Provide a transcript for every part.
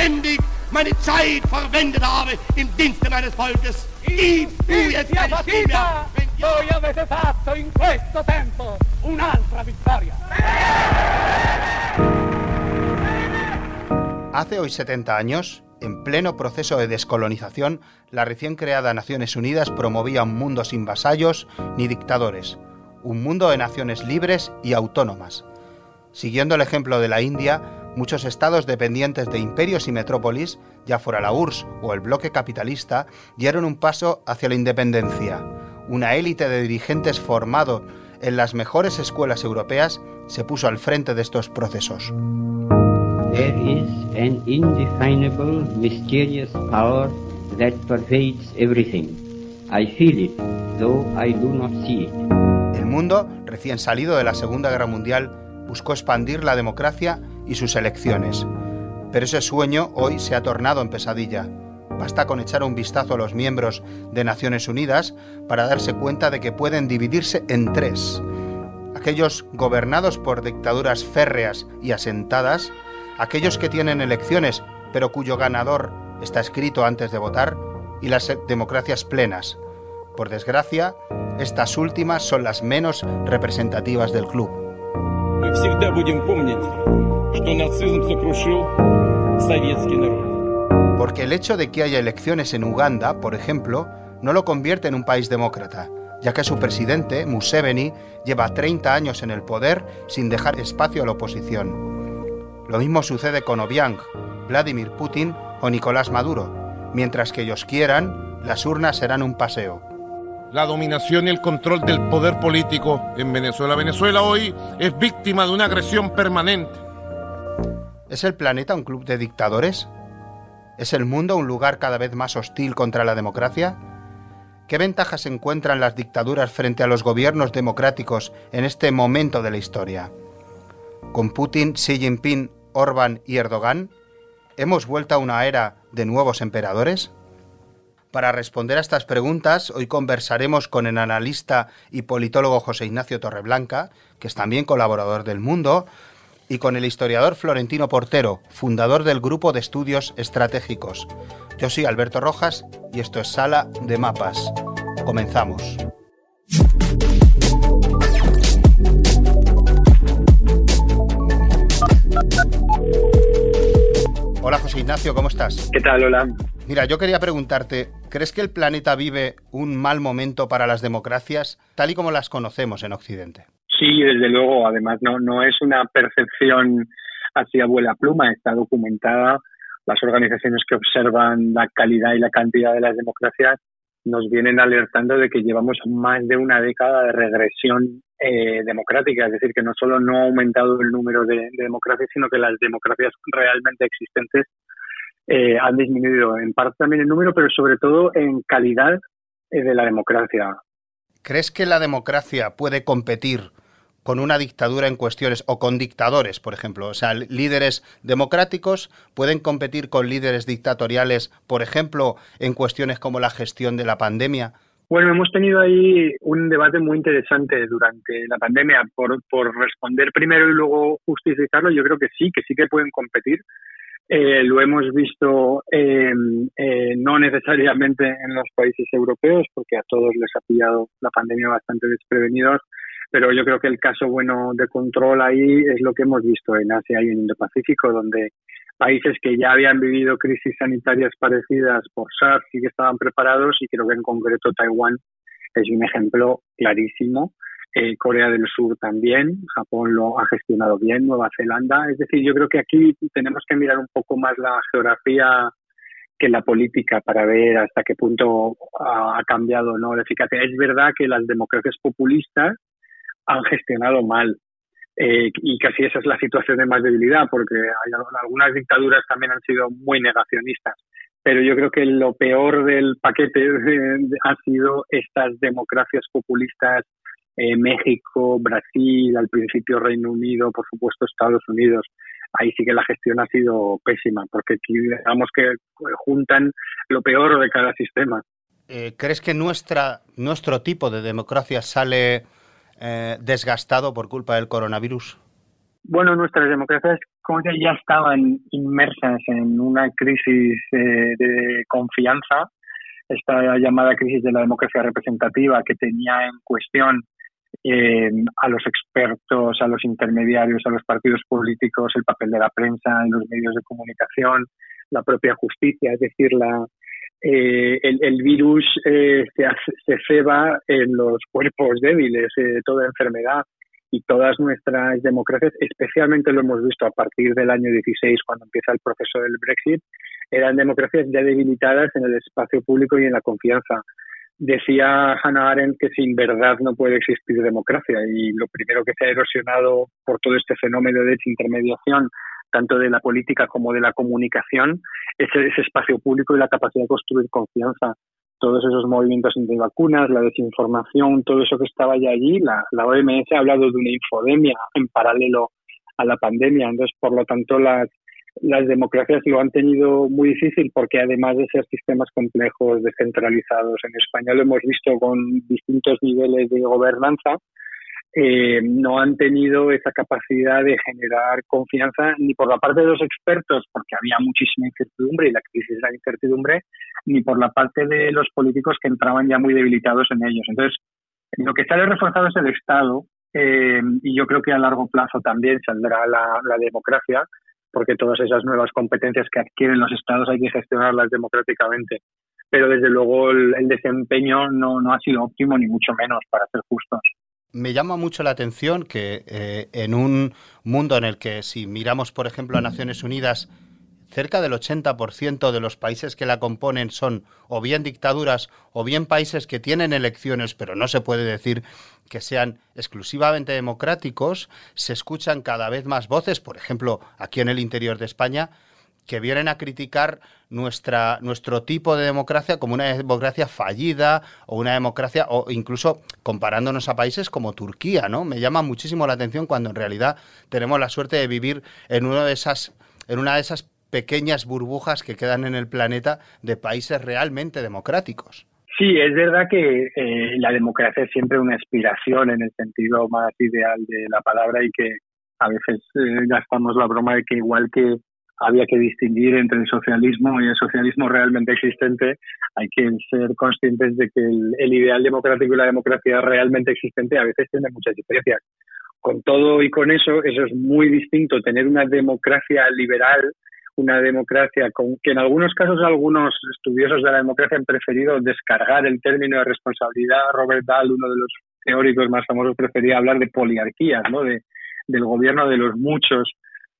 ständig meine Zeit verwendet habe im Dienste meines Volkes. Gib du jetzt deine Stimme, Voi avete fatto in questo tempo un'altra vittoria. Hace hoy 70 años, en pleno proceso de descolonización, la recién creada Naciones Unidas promovía un mundo sin vasallos ni dictadores, un mundo de naciones libres y autónomas. Siguiendo el ejemplo de la India, muchos estados dependientes de imperios y metrópolis, ya fuera la URSS o el bloque capitalista, dieron un paso hacia la independencia. Una élite de dirigentes formado en las mejores escuelas europeas se puso al frente de estos procesos. There is an indefinable, mysterious power that pervades everything. I feel it, though I do not see it. El mundo, recién salido de la Segunda Guerra Mundial, buscó expandir la democracia y sus elecciones. Pero ese sueño hoy se ha tornado en pesadilla. Basta con echar un vistazo a los miembros de Naciones Unidas para darse cuenta de que pueden dividirse en tres. Aquellos gobernados por dictaduras férreas y asentadas, aquellos que tienen elecciones pero cuyo ganador está escrito antes de votar, y las democracias plenas. Por desgracia, estas últimas son las menos representativas del club Мы всегда будем помнить, что нацизм сокрушил советский народ. Porque el hecho de que haya elecciones en Uganda, por ejemplo, no lo convierte en un país demócrata, ya que su presidente, Museveni, lleva 30 años en el poder sin dejar espacio a la oposición. Lo mismo sucede con Obiang, Vladimir Putin o Nicolás Maduro. Mientras que ellos quieran, las urnas serán un paseo. la dominación y el control del poder político en Venezuela. Venezuela hoy es víctima de una agresión permanente. ¿Es el planeta un club de dictadores? ¿Es el mundo un lugar cada vez más hostil contra la democracia? ¿Qué ventajas encuentran las dictaduras frente a los gobiernos democráticos en este momento de la historia? ¿Con Putin, Xi Jinping, Orbán y Erdogan? ¿Hemos vuelto a una era de nuevos emperadores? Para responder a estas preguntas, hoy conversaremos con el analista y politólogo José Ignacio Torreblanca, que es también colaborador del Mundo, y con el historiador Florentino Portero, fundador del Grupo de Estudios Estratégicos. Yo soy Alberto Rojas y esto es Sala de Mapas. Comenzamos. Hola José Ignacio, ¿cómo estás? ¿Qué tal, Hola? Mira, yo quería preguntarte, ¿crees que el planeta vive un mal momento para las democracias tal y como las conocemos en Occidente? Sí, desde luego. Además, no, no es una percepción así a vuela pluma, está documentada. Las organizaciones que observan la calidad y la cantidad de las democracias nos vienen alertando de que llevamos más de una década de regresión eh, democrática, es decir, que no solo no ha aumentado el número de, de democracias, sino que las democracias realmente existentes eh, han disminuido en parte también el número, pero sobre todo en calidad eh, de la democracia. ¿Crees que la democracia puede competir con una dictadura en cuestiones o con dictadores, por ejemplo? O sea, líderes democráticos pueden competir con líderes dictatoriales, por ejemplo, en cuestiones como la gestión de la pandemia. Bueno, hemos tenido ahí un debate muy interesante durante la pandemia. Por, responder primero y luego justificarlo, yo creo que sí, que sí que pueden competir. Eh, lo hemos visto eh, eh, no necesariamente en los países europeos, porque a todos les ha pillado la pandemia bastante desprevenidos, pero yo creo que el caso bueno de control ahí es lo que hemos visto en Asia y en Indo-Pacífico, donde países que ya habían vivido crisis sanitarias parecidas por SARS sí que estaban preparados y creo que en concreto Taiwán es un ejemplo clarísimo eh, Corea del Sur también, Japón lo ha gestionado bien, Nueva Zelanda. Es decir, yo creo que aquí tenemos que mirar un poco más la geografía que la política para ver hasta qué punto ha cambiado no la eficacia. Es verdad que las democracias populistas han gestionado mal eh, y casi esa es la situación de más debilidad porque hay, algunas dictaduras también han sido muy negacionistas pero yo creo que lo peor del paquete ha sido estas democracias populistas eh, México, Brasil, al principio Reino Unido, por supuesto Estados Unidos. Ahí sí que la gestión ha sido pésima, porque digamos que juntan lo peor de cada sistema. Eh, ¿Crees que nuestra, nuestro tipo de democracia sale eh, desgastado por culpa del coronavirus? Bueno, nuestras democracias como ya estaban inmersas en una crisis eh, de confianza, esta llamada crisis de la democracia representativa que tenía en cuestión eh, a los expertos, a los intermediarios, a los partidos políticos, el papel de la prensa en los medios de comunicación, la propia justicia, es decir, la, eh, el, virus se, se ceba en los cuerpos débiles, toda enfermedad y todas nuestras democracias, especialmente lo hemos visto a partir del año 16, cuando empieza el proceso del Brexit, eran democracias ya debilitadas en el espacio público y en la confianza. Decía Hannah Arendt que sin verdad no puede existir democracia y lo primero que se ha erosionado por todo este fenómeno de desintermediación, tanto de la política como de la comunicación, es ese espacio público y la capacidad de construir confianza todos esos movimientos vacunas, la desinformación, todo eso que estaba ya allí, la, la OMS ha hablado de una infodemia en paralelo a la pandemia. Entonces, por lo tanto, las, las democracias lo han tenido muy difícil porque además de ser sistemas complejos, descentralizados, en España lo hemos visto con distintos niveles de gobernanza, eh, no han tenido esa capacidad de generar confianza ni por la parte de los expertos, porque había muchísima incertidumbre y la crisis de la incertidumbre, ni por la parte de los políticos que entraban ya muy debilitados en ellos. Entonces, lo que sale reforzado es el Estado eh, y yo creo que a largo plazo también saldrá la, democracia, porque todas esas nuevas competencias que adquieren los Estados hay que gestionarlas democráticamente. Pero desde luego el, desempeño no, no ha sido óptimo, ni mucho menos, para ser justos me llama mucho la atención que eh, en un mundo en el que si miramos, por ejemplo, a Naciones Unidas, cerca del 80% de los países que la componen son o bien dictaduras o bien países que tienen elecciones, pero no se puede decir que sean exclusivamente democráticos, se escuchan cada vez más voces, por ejemplo, aquí en el interior de España, que vienen a criticar nuestra, nuestro tipo de democracia como una democracia fallida o una democracia, o incluso comparándonos a países como Turquía, ¿no? Me llama muchísimo la atención cuando en realidad tenemos la suerte de vivir en, uno de esas, en una de esas pequeñas burbujas que quedan en el planeta de países realmente democráticos. Sí, es verdad que eh, la democracia es siempre una aspiración en el sentido más ideal de la palabra y que a veces eh, gastamos la broma de que igual que había que distinguir entre el socialismo y el socialismo realmente existente. Hay que ser conscientes de que el, ideal democrático y la democracia realmente existente a veces tienen muchas diferencias. Con todo y con eso, eso es muy distinto. Tener una democracia liberal, una democracia con que en algunos casos algunos estudiosos de la democracia han preferido descargar el término de responsabilidad. Robert Dahl, uno de los teóricos más famosos, prefería hablar de poliarquías, ¿no? de, del gobierno de los muchos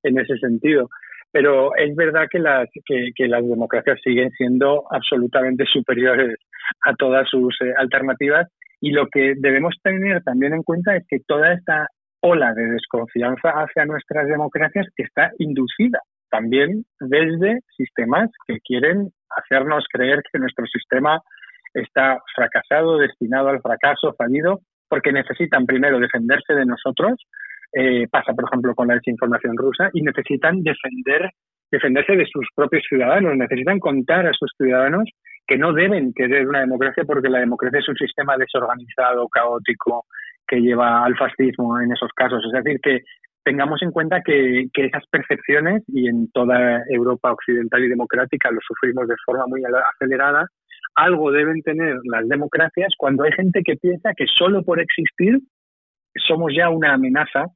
en ese sentido. Pero es verdad que las, que, las democracias siguen siendo absolutamente superiores a todas sus eh, alternativas. Y lo que debemos tener también en cuenta es que toda esta ola de desconfianza hacia nuestras democracias está inducida también desde sistemas que quieren hacernos creer que nuestro sistema está fracasado, destinado al fracaso, fallido, porque necesitan primero defenderse de nosotros eh, pasa, por ejemplo, con la desinformación rusa y necesitan defender, defenderse de sus propios ciudadanos, necesitan contar a sus ciudadanos que no deben querer una democracia porque la democracia es un sistema desorganizado, caótico, que lleva al fascismo en esos casos. Es decir, que tengamos en cuenta que, que, esas percepciones, y en toda Europa occidental y democrática lo sufrimos de forma muy acelerada, algo deben tener las democracias cuando hay gente que piensa que solo por existir somos ya una amenaza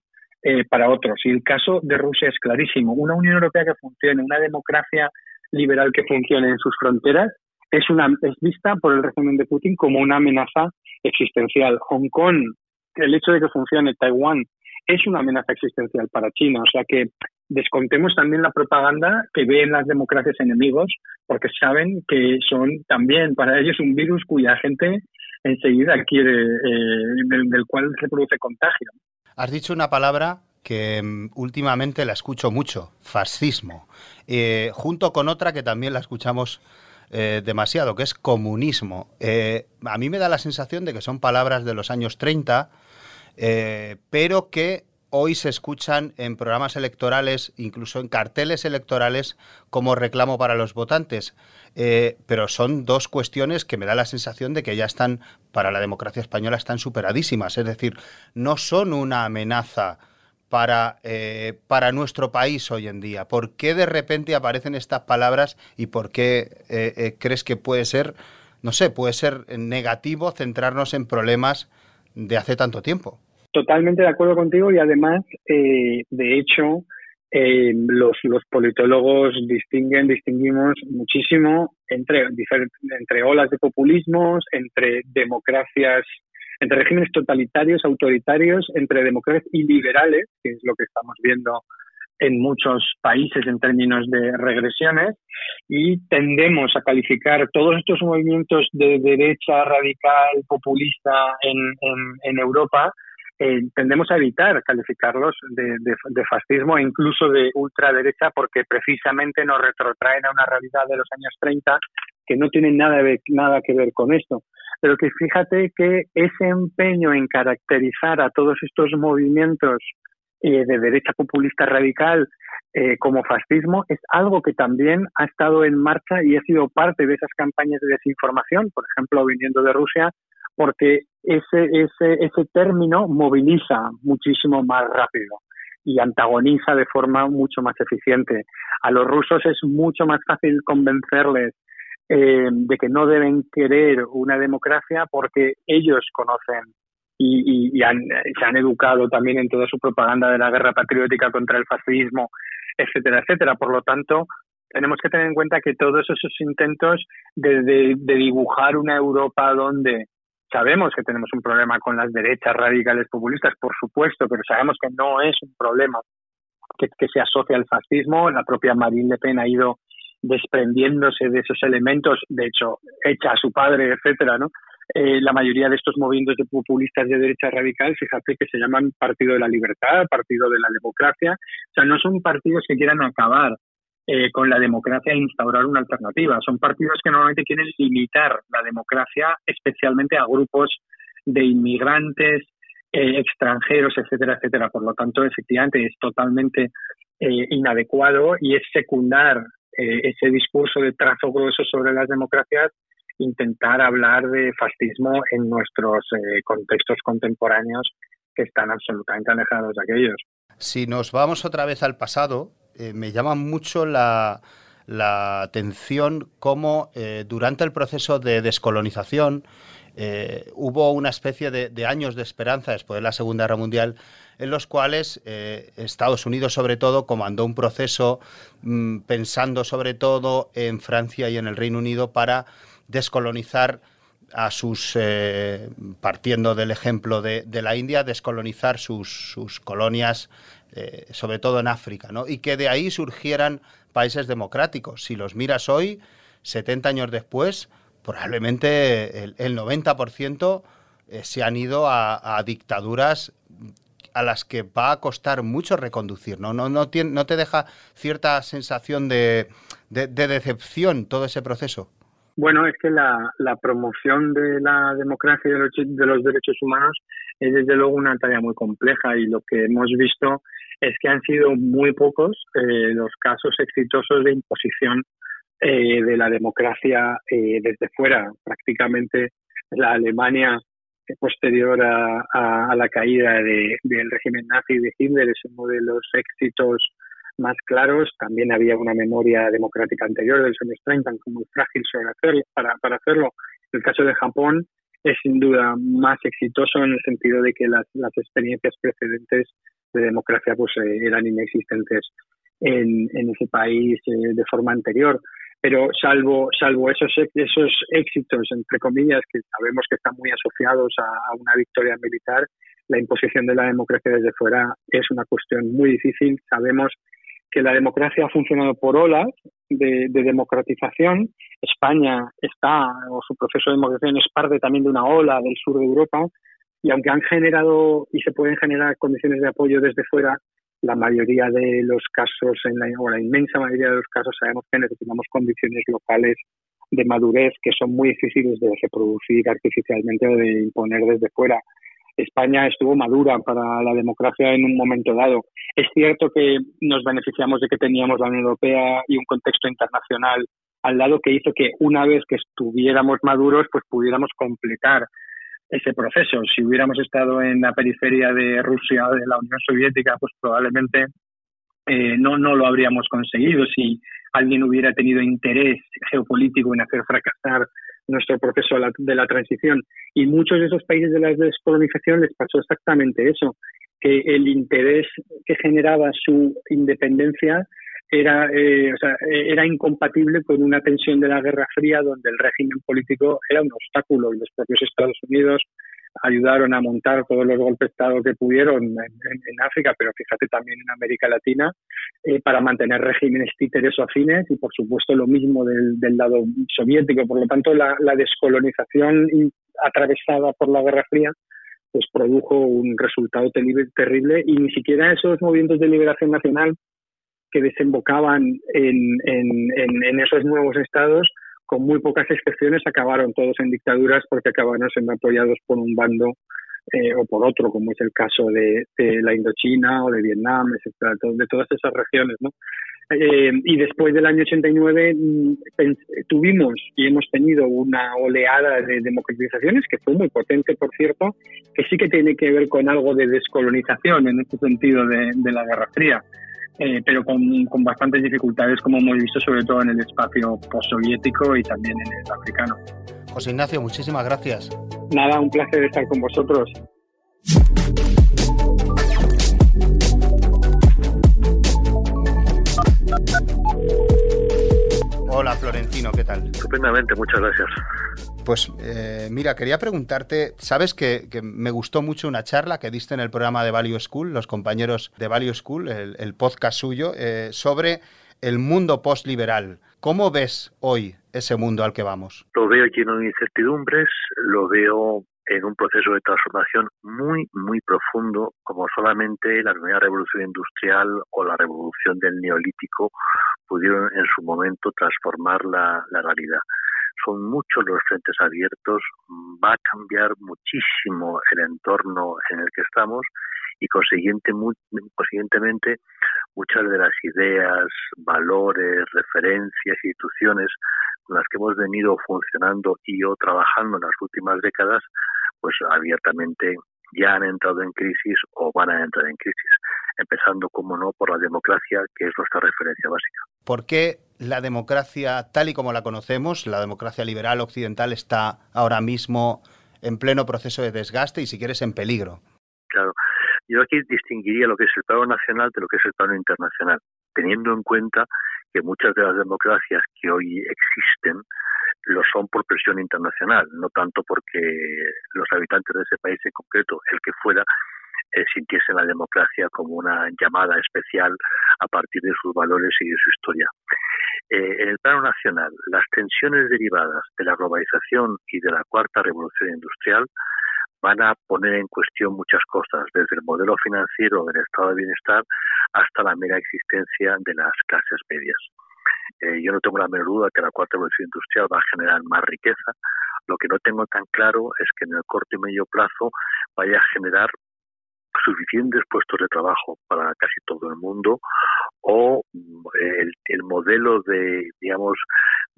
eh, para otros. Y el caso de Rusia es clarísimo. Una Unión Europea que funcione, una democracia liberal que funcione en sus fronteras, es, una, es vista por el régimen de Putin como una amenaza existencial. Hong Kong, el hecho de que funcione Taiwán, es una amenaza existencial para China. O sea que descontemos también la propaganda que ven las democracias enemigos, porque saben que son también para ellos un virus cuya gente enseguida quiere, eh, del cual se produce contagio. Has dicho una palabra que mm, últimamente la escucho mucho, fascismo, eh, junto con otra que también la escuchamos eh, demasiado, que es comunismo. Eh, a mí me da la sensación de que son palabras de los años 30, pero que hoy se escuchan en programas electorales, incluso en carteles electorales, como reclamo para los votantes. Eh, pero son dos cuestiones que me da la sensación de que ya están, para la democracia española, están superadísimas. Es decir, no son una amenaza para, eh, para nuestro país hoy en día? ¿Por qué de repente aparecen estas palabras y por qué eh, crees que puede ser, no sé, puede ser negativo centrarnos en problemas de hace tanto tiempo? Totalmente de acuerdo contigo y además, de hecho, los, los politólogos distinguen, distinguimos muchísimo entre, entre olas de populismos, entre democracias entre regímenes totalitarios, autoritarios, entre democracias y liberales, que es lo que estamos viendo en muchos países en términos de regresiones, y tendemos a calificar todos estos movimientos de derecha radical, populista en, en, Europa, eh, tendemos a evitar calificarlos de, de, fascismo e incluso de ultraderecha porque precisamente nos retrotraen a una realidad de los años 30 que no tienen nada, nada que ver con esto. Pero que fíjate que ese empeño en caracterizar a todos estos movimientos eh, de derecha populista radical eh, como fascismo es algo que también ha estado en marcha y ha sido parte de esas campañas de desinformación, por ejemplo, viniendo de Rusia, porque ese, ese, ese término moviliza muchísimo más rápido y antagoniza de forma mucho más eficiente. A los rusos es mucho más fácil convencerles eh, de que no deben querer una democracia porque ellos conocen y, han, se han educado también en toda su propaganda de la guerra patriótica contra el fascismo, etcétera, etcétera. Por lo tanto, tenemos que tener en cuenta que todos esos intentos de, de dibujar una Europa donde sabemos que tenemos un problema con las derechas radicales populistas, por supuesto, pero sabemos que no es un problema que, se asocia al fascismo. La propia Marine Le Pen ha ido desprendiéndose de esos elementos, de hecho, hecha a su padre, etcétera, ¿no? Eh, la mayoría de estos movimientos de populistas de derecha radical, fíjate que se llaman Partido de la Libertad, Partido de la Democracia, o sea, no son partidos que quieran acabar eh, con la democracia e instaurar una alternativa, son partidos que normalmente quieren limitar la democracia, especialmente a grupos de inmigrantes, eh, extranjeros, etcétera, etcétera. Por lo tanto, efectivamente, es totalmente inadecuado y es secundar eh, ese discurso de trazo grueso sobre las democracias, intentar hablar de fascismo en nuestros eh, contextos contemporáneos que están absolutamente alejados de aquellos. Si nos vamos otra vez al pasado, eh, me llama mucho la, la atención cómo durante el proceso de descolonización hubo una especie de, años de esperanza después de la Segunda Guerra Mundial en los cuales eh, Estados Unidos sobre todo comandó un proceso mm, pensando sobre todo en Francia y en el Reino Unido para descolonizar a sus, eh, partiendo del ejemplo de, la India, descolonizar sus, colonias, eh, sobre todo en África, ¿no? y que de ahí surgieran países democráticos. Si los miras hoy, 70 años después, probablemente el, 90% se han ido a, dictaduras a las que va a costar mucho reconducir, ¿no? No, no te deja cierta sensación de, de, decepción todo ese proceso. Bueno, es que la, promoción de la democracia y de los, de los, derechos humanos es desde luego una tarea muy compleja y lo que hemos visto es que han sido muy pocos eh, los casos exitosos de imposición eh, de la democracia eh, desde fuera. Prácticamente la Alemania posterior a, la caída del régimen nazi de Hitler es uno de los éxitos más claros. También había una memoria democrática anterior de los años 30 como muy frágil hacerlo, para, hacerlo. El caso de Japón es sin duda más exitoso en el sentido de que las, experiencias precedentes de democracia pues eh, eran inexistentes en, ese país eh, de forma anterior pero salvo salvo esos esos éxitos entre comillas que sabemos que están muy asociados a, una victoria militar la imposición de la democracia desde fuera es una cuestión muy difícil sabemos que la democracia ha funcionado por olas de, democratización España está o su proceso de democratización es parte también de una ola del sur de Europa y aunque han generado y se pueden generar condiciones de apoyo desde fuera la mayoría de los casos, en la, o la inmensa mayoría de los casos, sabemos que necesitamos condiciones locales de madurez que son muy difíciles de reproducir artificialmente o de imponer desde fuera. España estuvo madura para la democracia en un momento dado. Es cierto que nos beneficiamos de que teníamos la Unión Europea y un contexto internacional al lado que hizo que una vez que estuviéramos maduros, pues pudiéramos completar ese proceso. Si hubiéramos estado en la periferia de Rusia de la Unión Soviética, pues probablemente eh, no, no lo habríamos conseguido. Si alguien hubiera tenido interés geopolítico en hacer fracasar nuestro proceso de la transición. Y muchos de esos países de la descolonización les pasó exactamente eso, que el interés que generaba su independencia era, eh, o sea, era incompatible con una tensión de la Guerra Fría donde el régimen político era un obstáculo y los propios Estados Unidos ayudaron a montar todos los golpes de Estado que pudieron en, África, pero fíjate también en América Latina, eh, para mantener regímenes títeres o afines y por supuesto lo mismo del, lado soviético. Por lo tanto, la, descolonización atravesada por la Guerra Fría pues produjo un resultado terrible y ni siquiera esos movimientos de liberación nacional que desembocaban en, esos nuevos estados, con muy pocas excepciones, acabaron todos en dictaduras porque acabaron siendo apoyados por un bando eh, o por otro, como es el caso de, la Indochina o de Vietnam, etcétera, de todas esas regiones, ¿no? Eh, y después del año 89 mm, tuvimos y hemos tenido una oleada de democratizaciones que fue muy potente, por cierto, que sí que tiene que ver con algo de descolonización en este sentido de, de la Guerra Fría. Eh, pero con, con, bastantes dificultades, como hemos visto, sobre todo en el espacio postsoviético y también en el africano. José Ignacio, muchísimas gracias. Nada, un placer estar con vosotros. Hola Florentino, ¿qué tal? Estupendamente, muchas gracias. Pues eh, mira, quería preguntarte, sabes que, me gustó mucho una charla que diste en el programa de Value School, los compañeros de Value School, el, podcast suyo, eh, sobre el mundo postliberal. ¿Cómo ves hoy ese mundo al que vamos? Lo veo lleno de incertidumbres, lo veo en un proceso de transformación muy, muy profundo, como solamente la primera revolución industrial o la revolución del neolítico pudieron en su momento transformar la, realidad. Son muchos los frentes abiertos, va a cambiar muchísimo el entorno en el que estamos y consiguientemente muchas de las ideas, valores, referencias, instituciones con las que hemos venido funcionando y o trabajando en las últimas décadas, pues abiertamente ya han entrado en crisis o van a entrar en crisis, empezando, como no, por la democracia, que es nuestra referencia básica. ¿Por qué la democracia tal y como la conocemos, la democracia liberal occidental, está ahora mismo en pleno proceso de desgaste y, si quieres, en peligro? Claro. Yo aquí distinguiría lo que es el plano nacional de lo que es el plano internacional, teniendo en cuenta que muchas de las democracias que hoy existen lo son por presión internacional, no tanto porque los habitantes de ese país en concreto, el que fuera, eh, sintiesen la democracia como una llamada especial a partir de sus valores y de su historia. Eh, en el plano nacional, las tensiones derivadas de la globalización y de la cuarta revolución industrial van a poner en cuestión muchas cosas, desde el modelo financiero del estado de bienestar hasta la mera existencia de las clases medias. Eh, yo no tengo la menor duda que la cuarta revolución industrial va a generar más riqueza. Lo que no tengo tan claro es que en el corto y medio plazo vaya a generar suficientes puestos de trabajo para casi todo el mundo o mm, el, el modelo de, digamos,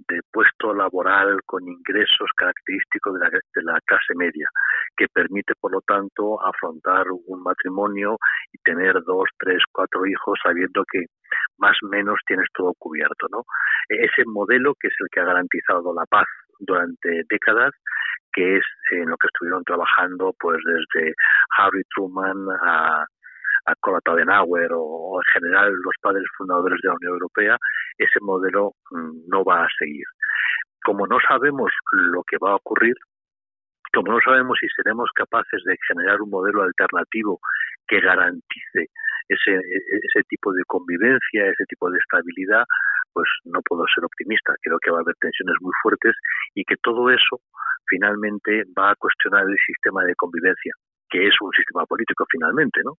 de puesto laboral con ingresos característicos de la, de la clase media, que permite, por lo tanto, afrontar un matrimonio y tener dos, tres, cuatro hijos sabiendo que más o menos tienes todo cubierto, ¿no? Ese modelo que es el que ha garantizado la paz durante décadas que es en lo que estuvieron trabajando pues desde Harry Truman a, a Konrad Adenauer o, en general los padres fundadores de la Unión Europea, ese modelo mm, no va a seguir. Como no sabemos lo que va a ocurrir, como no sabemos si seremos capaces de generar un modelo alternativo que garantice ese, ese tipo de convivencia, ese tipo de estabilidad, pues no puedo ser optimista. Creo que va a haber tensiones muy fuertes y que todo eso finalmente va a cuestionar el sistema de convivencia, que es un sistema político finalmente, ¿no?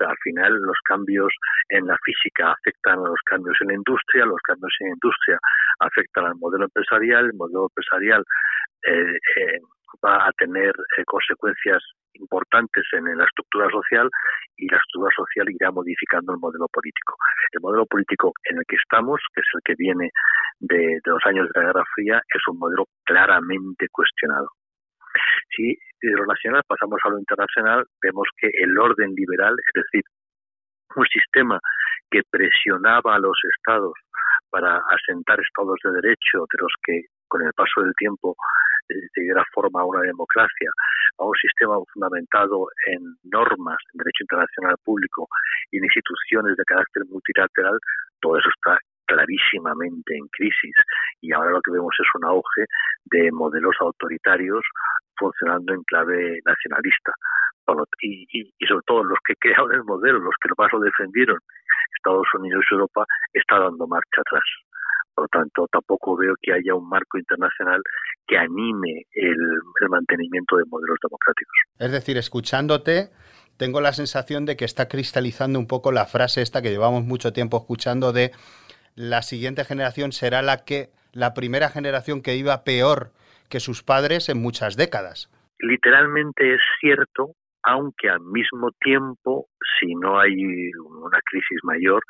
al final los cambios en la física afectan a los cambios en la industria, los cambios en la industria afectan al modelo empresarial, el modelo empresarial eh, eh, va a tener eh, consecuencias importantes en, la estructura social y la estructura social irá modificando el modelo político. El modelo político en el que estamos, que es el que viene de, de los años de la Guerra Fría, es un modelo claramente cuestionado. Si de lo nacional pasamos a lo internacional, vemos que el orden liberal, es decir, un sistema que presionaba a los estados para asentar estados de derecho de los que con el paso del tiempo se diera forma a una democracia, a un sistema fundamentado en normas, en derecho internacional público y en instituciones de carácter multilateral, todo eso está clarísimamente en crisis y ahora lo que vemos es un auge de modelos autoritarios funcionando en clave nacionalista. Y, y, sobre todo los que crearon el modelo, los que más lo defendieron, Estados Unidos y Europa, está dando marcha atrás. Por lo tanto, tampoco veo que haya un marco internacional que anime el, el mantenimiento de modelos democráticos. Es decir, escuchándote, tengo la sensación de que está cristalizando un poco la frase esta que llevamos mucho tiempo escuchando de la siguiente generación será la que la primera generación que iba peor que sus padres en muchas décadas. Literalmente es cierto, aunque al mismo tiempo, si no hay una crisis mayor,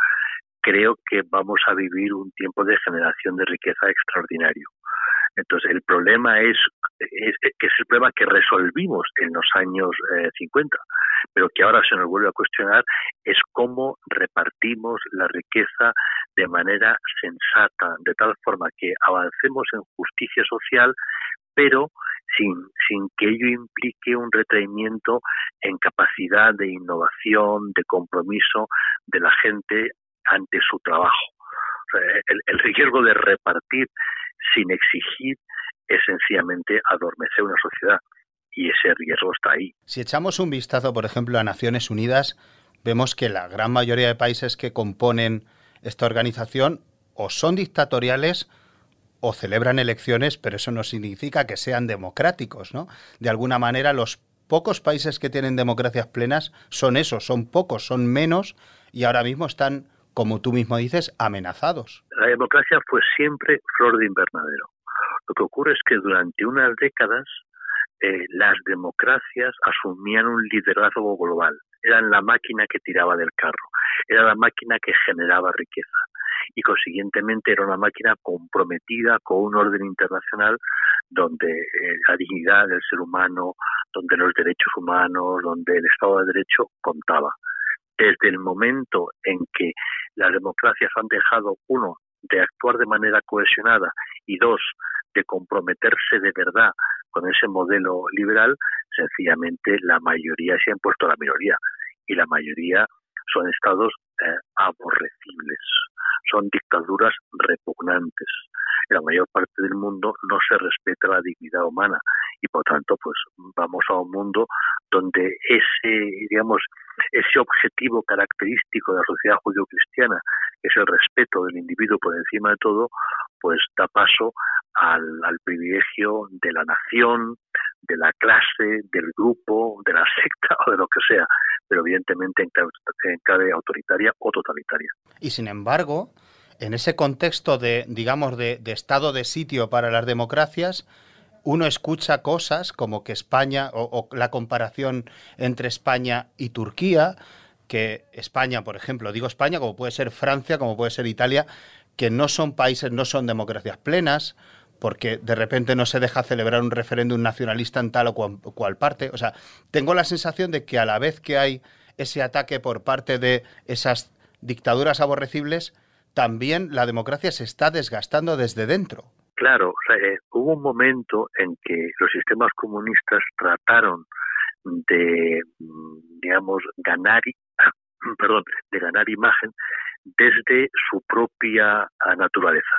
creo que vamos a vivir un tiempo de generación de riqueza extraordinario. Entonces, el problema es, que es el problema que resolvimos en los años 50, eh, pero que ahora se nos vuelve a cuestionar, es cómo repartimos la riqueza de manera sensata, de tal forma que avancemos en justicia social, pero sin, sin que ello implique un retraimiento en capacidad de innovación, de compromiso de la gente ante su trabajo. el, riesgo de repartir sin exigir es sencillamente adormecer una sociedad y ese riesgo está ahí. Si echamos un vistazo, por ejemplo, a Naciones Unidas, vemos que la gran mayoría de países que componen esta organización o son dictatoriales o celebran elecciones, pero eso no significa que sean democráticos, ¿no? De alguna manera los pocos países que tienen democracias plenas son esos, son pocos, son menos y ahora mismo están como tú mismo dices, amenazados. La democracia fue siempre flor de invernadero. Lo que ocurre es que durante unas décadas eh, las democracias asumían un liderazgo global. Eran la máquina que tiraba del carro, era la máquina que generaba riqueza y consiguientemente era una máquina comprometida con un orden internacional donde eh, la dignidad del ser humano, donde los derechos humanos, donde el Estado de Derecho contaba desde el momento en que las democracias han dejado, uno, de actuar de manera cohesionada y dos, de comprometerse de verdad con ese modelo liberal, sencillamente la mayoría se ha impuesto a la minoría y la mayoría son estados eh, aborrecibles, son dictaduras repugnantes. En la mayor parte del mundo no se respeta la dignidad humana y por tanto pues vamos a un mundo donde ese digamos ese objetivo característico de la sociedad judío-cristiana, que es el respeto del individuo por encima de todo, pues da paso al, privilegio de la nación, de la clase, del grupo, de la secta o de lo que sea, pero evidentemente en clave, autoritaria o totalitaria. Y sin embargo, en ese contexto de, digamos, de estado de sitio para las democracias, uno escucha cosas como que España, o, la comparación entre España y Turquía, que España, por ejemplo, digo España como puede ser Francia, como puede ser Italia, que no son países, no son democracias plenas, porque de repente no se deja celebrar un referéndum nacionalista en tal o cual, parte. O sea, tengo la sensación de que a la vez que hay ese ataque por parte de esas dictaduras aborrecibles, también la democracia se está desgastando desde dentro. Claro, eh, hubo un momento en que los sistemas comunistas trataron de, mm, digamos, ganar, perdón, de ganar imagen desde su propia ah, naturaleza.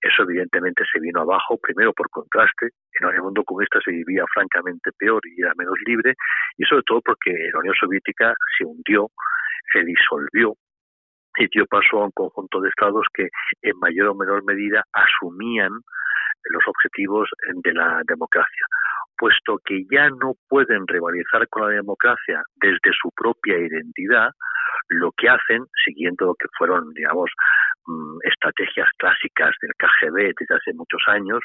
Eso evidentemente se vino abajo, primero por contraste, en el mundo comunista se vivía francamente peor y era menos libre, y sobre todo porque la Unión Soviética se hundió, se disolvió, y dio paso a un conjunto de estados que en mayor o menor medida asumían los objetivos de la democracia. Puesto que ya no pueden rivalizar con la democracia desde su propia identidad, lo que hacen, siguiendo lo que fueron, digamos, mm, estrategias clásicas del Desde hace muchos años,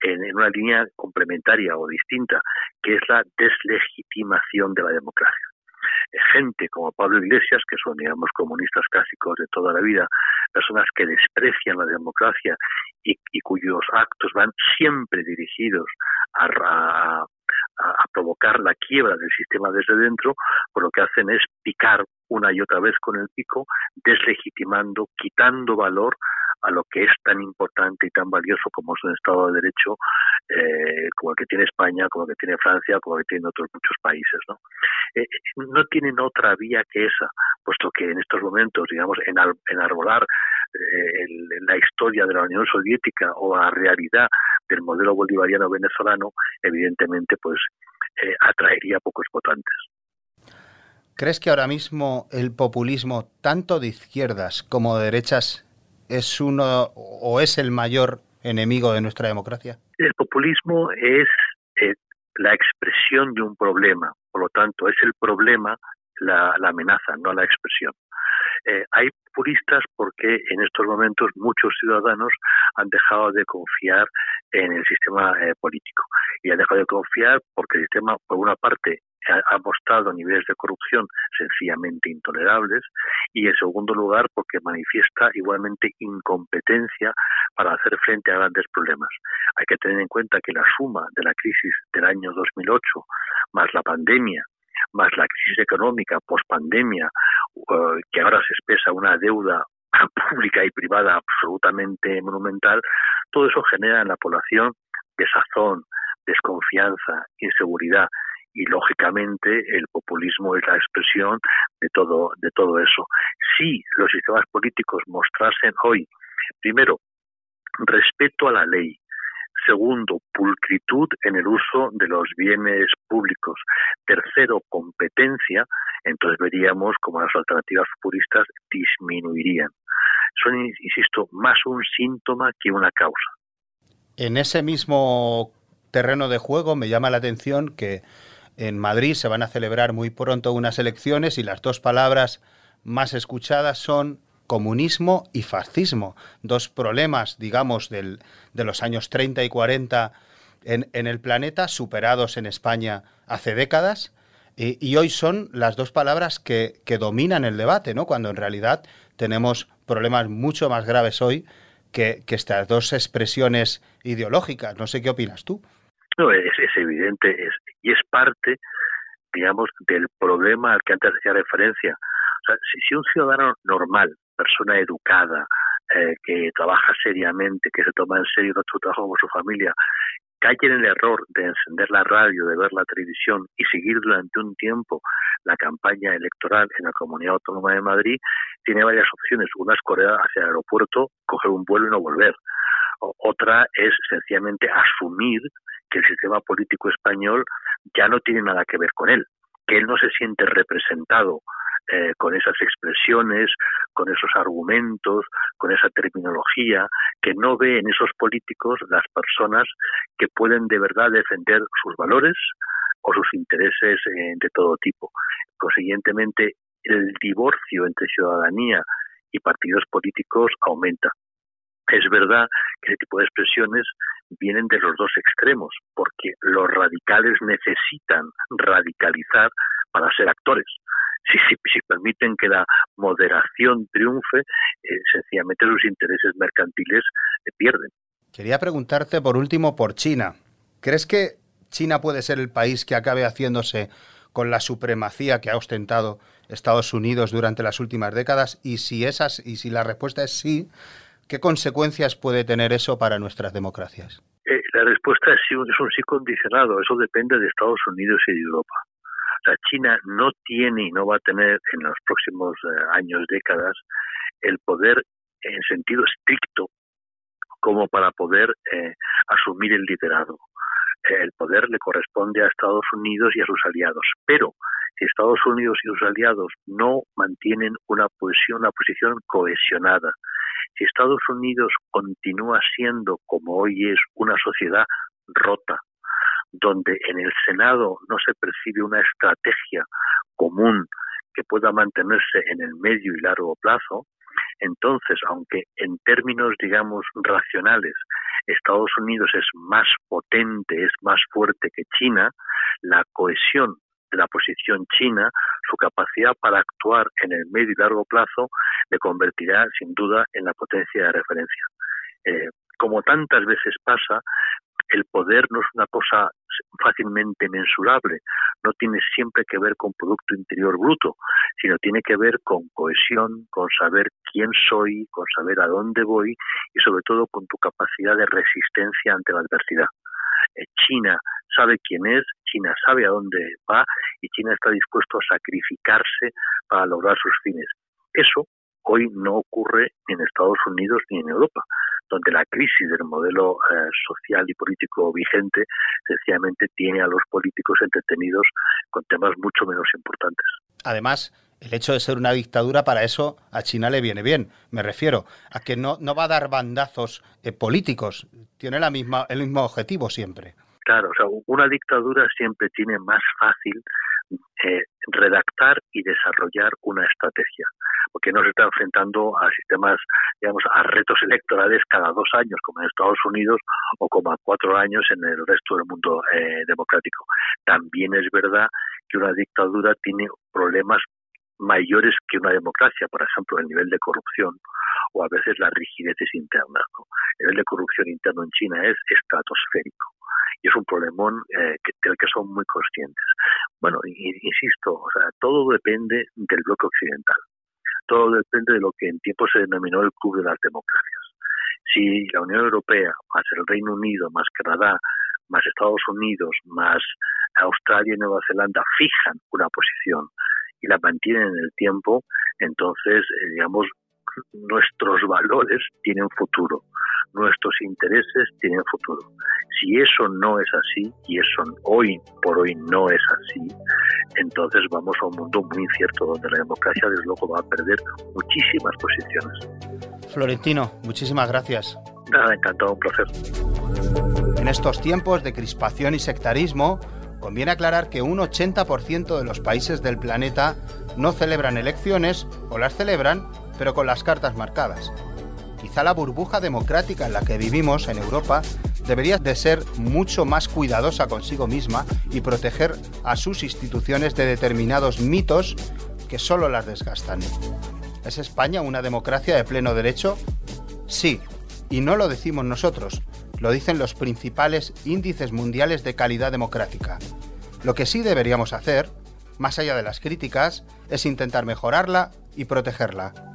en, una línea complementaria o distinta, que es la deslegitimación de la democracia. Gente como Pablo Iglesias, que son, digamos, comunistas clásicos de toda la vida, personas que desprecian la democracia y, cuyos actos van siempre dirigidos a, a, provocar la quiebra del sistema desde dentro, pues lo que hacen es picar una y otra vez con el pico, deslegitimando, quitando valor a lo que es tan importante y tan valioso como es un Estado de Derecho, eh, como el que tiene España, como el que tiene Francia, como el que tienen otros muchos países. ¿no? Eh, no tienen otra vía que esa, puesto que en estos momentos, digamos, en enarbolar eh, la historia de la Unión Soviética o la realidad del modelo bolivariano venezolano, evidentemente, pues eh, atraería pocos votantes. ¿Crees que ahora mismo el populismo, tanto de izquierdas como de derechas, es uno o es el mayor enemigo de nuestra democracia? El populismo es eh, la expresión de un problema, por lo tanto, es el problema la, amenaza, no la expresión. Eh, hay puristas porque en estos momentos muchos ciudadanos han dejado de confiar en el sistema eh, político y han dejado de confiar porque el sistema, por una parte, ha, mostrado niveles de corrupción sencillamente intolerables y en segundo lugar porque manifiesta igualmente incompetencia para hacer frente a grandes problemas. Hay que tener en cuenta que la suma de la crisis del año 2008 más la pandemia más la crisis económica post-pandemia, uh, que ahora se expresa una deuda pública y privada absolutamente monumental, todo eso genera en la población desazón, desconfianza, inseguridad y lógicamente el populismo es la expresión de todo de todo eso. Si los sistemas políticos mostrasen hoy primero respeto a la ley, Segundo, pulcritud en el uso de los bienes públicos. Tercero, competencia. Entonces veríamos como las alternativas puristas disminuirían. Son, insisto, más un síntoma que una causa. En ese mismo terreno de juego me llama la atención que en Madrid se van a celebrar muy pronto unas elecciones y las dos palabras más escuchadas son comunismo y fascismo, dos problemas, digamos, del, de los años 30 y 40 en, en, el planeta, superados en España hace décadas, y, hoy son las dos palabras que, que, dominan el debate, ¿no? cuando en realidad tenemos problemas mucho más graves hoy que, que estas dos expresiones ideológicas. No sé qué opinas tú. No, es, es evidente es, y es parte, digamos, del problema al que antes hacía referencia. O sea, si, si un ciudadano normal persona educada, eh, que trabaja seriamente, que se toma en serio nuestro trabajo como su familia, cae en el error de encender la radio, de ver la televisión y seguir durante un tiempo la campaña electoral en la Comunidad Autónoma de Madrid, tiene varias opciones. Una es correr hacia el aeropuerto, coger un vuelo y no volver. otra es sencillamente asumir que el sistema político español ya no tiene nada que ver con él, que él no se siente representado eh, con esas expresiones, con esos argumentos, con esa terminología, que no ve en esos políticos las personas que pueden de verdad defender sus valores o sus intereses eh, de todo tipo. Consiguientemente, el divorcio entre ciudadanía y partidos políticos aumenta. Es verdad que ese tipo de expresiones vienen de los dos extremos, porque los radicales necesitan radicalizar para ser actores si, si, permiten que la moderación triunfe, eh, sencillamente los intereses mercantiles eh, pierden. Quería preguntarte por último por China. ¿Crees que China puede ser el país que acabe haciéndose con la supremacía que ha ostentado Estados Unidos durante las últimas décadas? Y si esas, y si la respuesta es sí, ¿qué consecuencias puede tener eso para nuestras democracias? Eh, la respuesta es sí, es un sí condicionado. Eso depende de Estados Unidos y de Europa. China no tiene y no va a tener en los próximos eh, años, décadas, el poder en sentido estricto como para poder eh, asumir el liderazgo. El poder le corresponde a Estados Unidos y a sus aliados, pero si Estados Unidos y sus aliados no mantienen una posición, una posición cohesionada, si Estados Unidos continúa siendo como hoy es una sociedad rota, donde en el Senado no se percibe una estrategia común que pueda mantenerse en el medio y largo plazo, entonces, aunque en términos, digamos, racionales, Estados Unidos es más potente, es más fuerte que China, la cohesión de la posición china, su capacidad para actuar en el medio y largo plazo, le convertirá sin duda en la potencia de referencia. Eh, como tantas veces pasa, El poder no es una cosa fácilmente mensurable, no tiene siempre que ver con Producto Interior Bruto, sino tiene que ver con cohesión, con saber quién soy, con saber a dónde voy y sobre todo con tu capacidad de resistencia ante la adversidad. Eh, China sabe quién es, China sabe a dónde va y China está dispuesto a sacrificarse para lograr sus fines. Eso hoy no ocurre en Estados Unidos ni en Europa, donde la crisis del modelo eh, social y político vigente sencillamente tiene a los políticos entretenidos con temas mucho menos importantes. Además, el hecho de ser una dictadura, para eso a China le viene bien. Me refiero a que no, no va a dar bandazos eh, políticos, tiene la misma, el mismo objetivo siempre. Claro, o sea, una dictadura siempre tiene más fácil eh, redactar y desarrollar una estrategia, porque no se está enfrentando a sistemas, digamos, a retos electorales cada dos años, como en Estados Unidos, o como a cuatro años en el resto del mundo eh, democrático. También es verdad que una dictadura tiene problemas mayores que una democracia, por ejemplo, el nivel de corrupción o a veces las rigideces internas. El nivel de corrupción interno en China es estratosférico y es un problemón eh, del que son muy conscientes. Bueno, insisto, o sea, todo depende del bloque occidental. Todo depende de lo que en tiempo se denominó el Club de las Democracias. Si la Unión Europea, más el Reino Unido, más Canadá, más Estados Unidos, más Australia y Nueva Zelanda fijan una posición y la mantienen en el tiempo, entonces, eh, digamos, nuestros valores tienen futuro, nuestros intereses tienen futuro. Si eso no es así, y eso hoy por hoy no es así, entonces vamos a un mundo muy incierto donde la democracia desde luego va a perder muchísimas posiciones. Florentino, muchísimas gracias. Nada, encantado, un placer. En estos tiempos de crispación y sectarismo, conviene aclarar que un 80% de los países del planeta no celebran elecciones o las celebran pero con las cartas marcadas. Quizá la burbuja democrática en la que vivimos en Europa debería de ser mucho más cuidadosa consigo misma y proteger a sus instituciones de determinados mitos que solo las desgastan. ¿Es España una democracia de pleno derecho? Sí, y no lo decimos nosotros, lo dicen los principales índices mundiales de calidad democrática. Lo que sí deberíamos hacer, más allá de las críticas, es intentar mejorarla y protegerla.